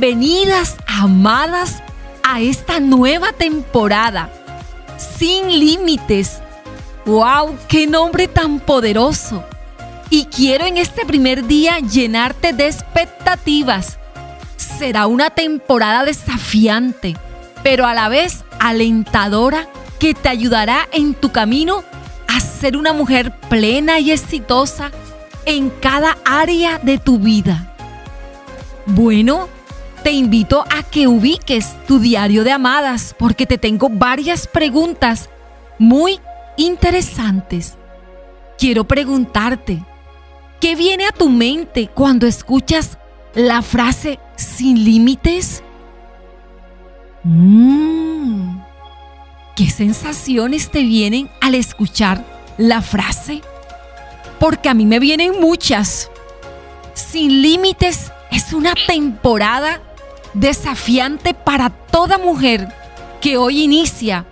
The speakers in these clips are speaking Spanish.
Bienvenidas, amadas, a esta nueva temporada. Sin límites. ¡Wow! ¡Qué nombre tan poderoso! Y quiero en este primer día llenarte de expectativas. Será una temporada desafiante, pero a la vez alentadora que te ayudará en tu camino a ser una mujer plena y exitosa en cada área de tu vida. Bueno, te invito a que ubiques tu diario de amadas porque te tengo varias preguntas muy interesantes. Quiero preguntarte, ¿qué viene a tu mente cuando escuchas la frase sin límites? Mmm, ¿Qué sensaciones te vienen al escuchar la frase? Porque a mí me vienen muchas. Sin límites es una temporada desafiante para toda mujer que hoy inicia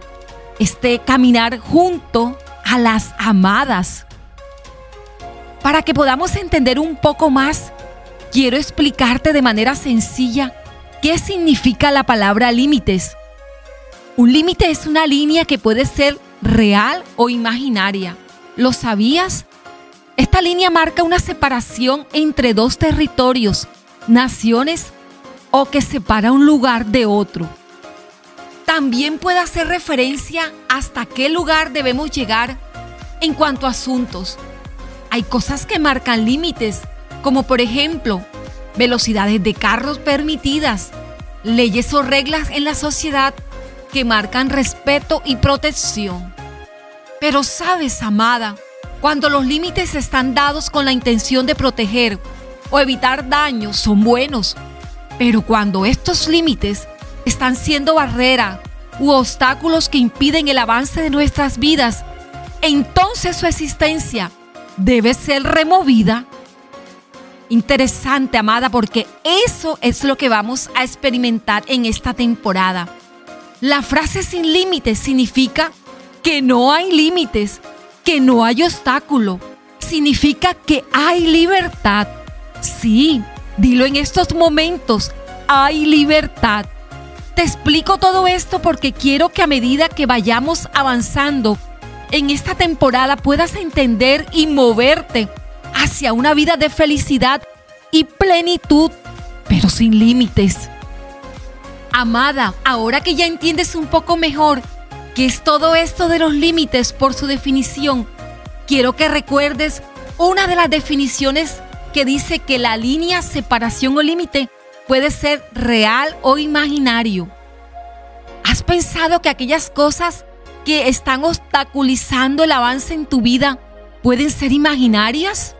este caminar junto a las amadas. Para que podamos entender un poco más, quiero explicarte de manera sencilla qué significa la palabra límites. Un límite es una línea que puede ser real o imaginaria. ¿Lo sabías? Esta línea marca una separación entre dos territorios, naciones o que separa un lugar de otro. También puede hacer referencia hasta qué lugar debemos llegar en cuanto a asuntos. Hay cosas que marcan límites, como por ejemplo velocidades de carros permitidas, leyes o reglas en la sociedad que marcan respeto y protección. Pero sabes, amada, cuando los límites están dados con la intención de proteger o evitar daños, son buenos. Pero cuando estos límites están siendo barrera u obstáculos que impiden el avance de nuestras vidas, entonces su existencia debe ser removida. Interesante, amada, porque eso es lo que vamos a experimentar en esta temporada. La frase sin límites significa que no hay límites, que no hay obstáculo. Significa que hay libertad. Sí, dilo en estos momentos, hay libertad. Te explico todo esto porque quiero que a medida que vayamos avanzando en esta temporada puedas entender y moverte hacia una vida de felicidad y plenitud, pero sin límites. Amada, ahora que ya entiendes un poco mejor qué es todo esto de los límites por su definición, quiero que recuerdes una de las definiciones que dice que la línea separación o límite puede ser real o imaginario. ¿Has pensado que aquellas cosas que están obstaculizando el avance en tu vida pueden ser imaginarias?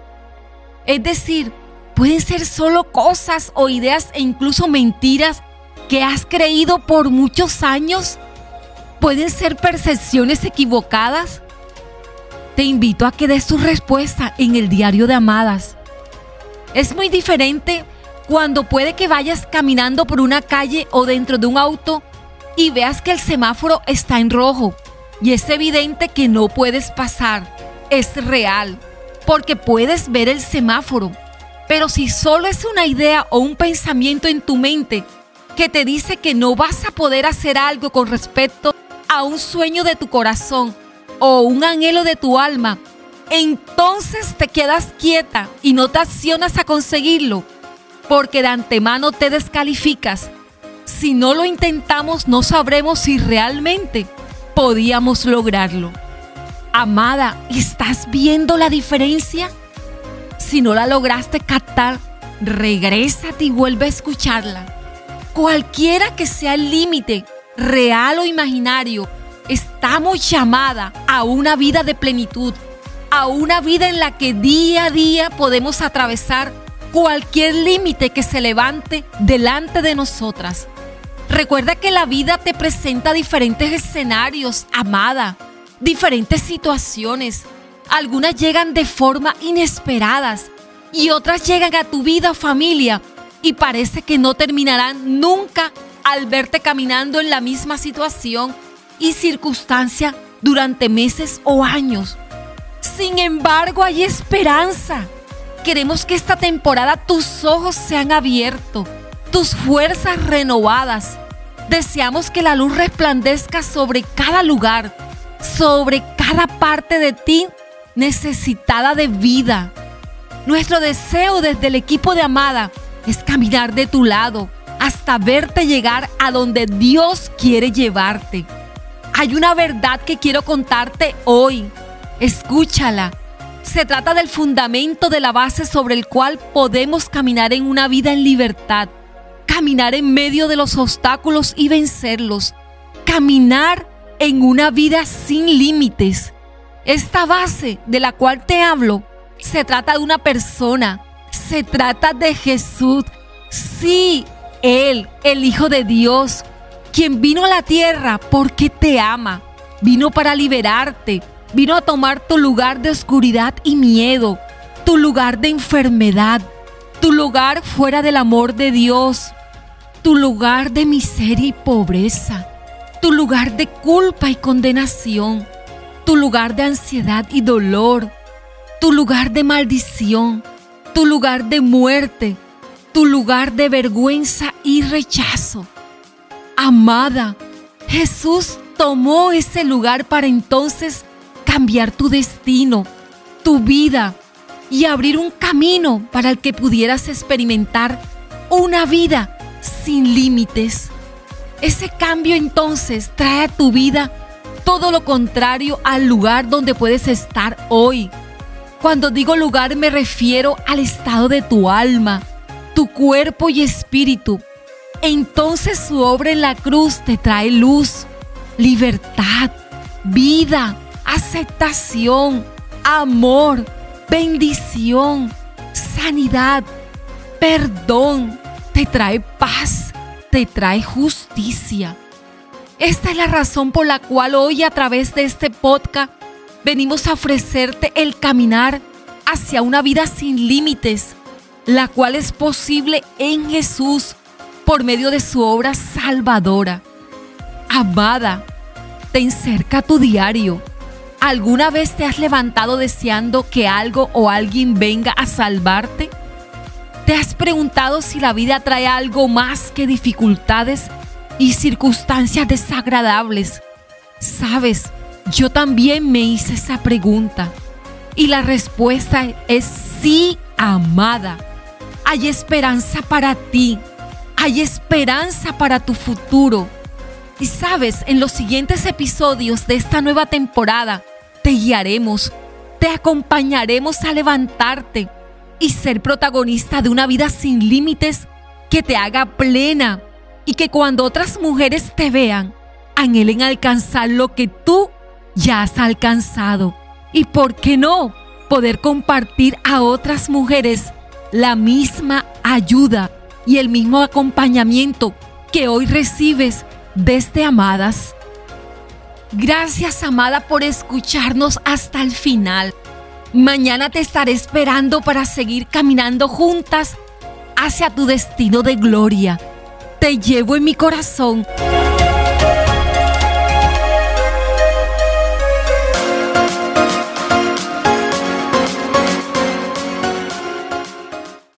Es decir, pueden ser solo cosas o ideas e incluso mentiras que has creído por muchos años? ¿Pueden ser percepciones equivocadas? Te invito a que des tu respuesta en el diario de Amadas. Es muy diferente cuando puede que vayas caminando por una calle o dentro de un auto y veas que el semáforo está en rojo y es evidente que no puedes pasar. Es real, porque puedes ver el semáforo. Pero si solo es una idea o un pensamiento en tu mente que te dice que no vas a poder hacer algo con respecto a un sueño de tu corazón o un anhelo de tu alma, entonces te quedas quieta y no te accionas a conseguirlo, porque de antemano te descalificas. Si no lo intentamos, no sabremos si realmente podíamos lograrlo. Amada, ¿estás viendo la diferencia? Si no la lograste captar, regrésate y vuelve a escucharla. Cualquiera que sea el límite, real o imaginario, estamos llamada a una vida de plenitud, a una vida en la que día a día podemos atravesar cualquier límite que se levante delante de nosotras. Recuerda que la vida te presenta diferentes escenarios, amada, diferentes situaciones. Algunas llegan de forma inesperadas y otras llegan a tu vida o familia y parece que no terminarán nunca al verte caminando en la misma situación y circunstancia durante meses o años. Sin embargo, hay esperanza. Queremos que esta temporada tus ojos sean abiertos tus fuerzas renovadas. Deseamos que la luz resplandezca sobre cada lugar, sobre cada parte de ti necesitada de vida. Nuestro deseo desde el equipo de Amada es caminar de tu lado hasta verte llegar a donde Dios quiere llevarte. Hay una verdad que quiero contarte hoy. Escúchala. Se trata del fundamento de la base sobre el cual podemos caminar en una vida en libertad, caminar en medio de los obstáculos y vencerlos, caminar en una vida sin límites. Esta base de la cual te hablo se trata de una persona, se trata de Jesús. Sí, Él, el Hijo de Dios, quien vino a la tierra porque te ama, vino para liberarte, vino a tomar tu lugar de oscuridad y miedo, tu lugar de enfermedad, tu lugar fuera del amor de Dios, tu lugar de miseria y pobreza, tu lugar de culpa y condenación, tu lugar de ansiedad y dolor, tu lugar de maldición, tu lugar de muerte, tu lugar de vergüenza y rechazo. Amada, Jesús tomó ese lugar para entonces cambiar tu destino, tu vida y abrir un camino para el que pudieras experimentar una vida sin límites. Ese cambio entonces trae a tu vida todo lo contrario al lugar donde puedes estar hoy. Cuando digo lugar me refiero al estado de tu alma, tu cuerpo y espíritu. Entonces su obra en la cruz te trae luz, libertad, vida, aceptación, amor, bendición, sanidad, perdón, te trae paz, te trae justicia. Esta es la razón por la cual hoy a través de este podcast venimos a ofrecerte el caminar hacia una vida sin límites, la cual es posible en Jesús por medio de su obra salvadora. Amada, ten cerca tu diario. ¿Alguna vez te has levantado deseando que algo o alguien venga a salvarte? ¿Te has preguntado si la vida trae algo más que dificultades y circunstancias desagradables? Sabes, yo también me hice esa pregunta y la respuesta es sí, amada. Hay esperanza para ti. Hay esperanza para tu futuro. Y sabes, en los siguientes episodios de esta nueva temporada te guiaremos, te acompañaremos a levantarte y ser protagonista de una vida sin límites que te haga plena y que cuando otras mujeres te vean, anhelen alcanzar lo que tú ya has alcanzado. Y por qué no poder compartir a otras mujeres la misma ayuda y el mismo acompañamiento que hoy recibes desde Amadas. Gracias, amada, por escucharnos hasta el final. Mañana te estaré esperando para seguir caminando juntas hacia tu destino de gloria. Te llevo en mi corazón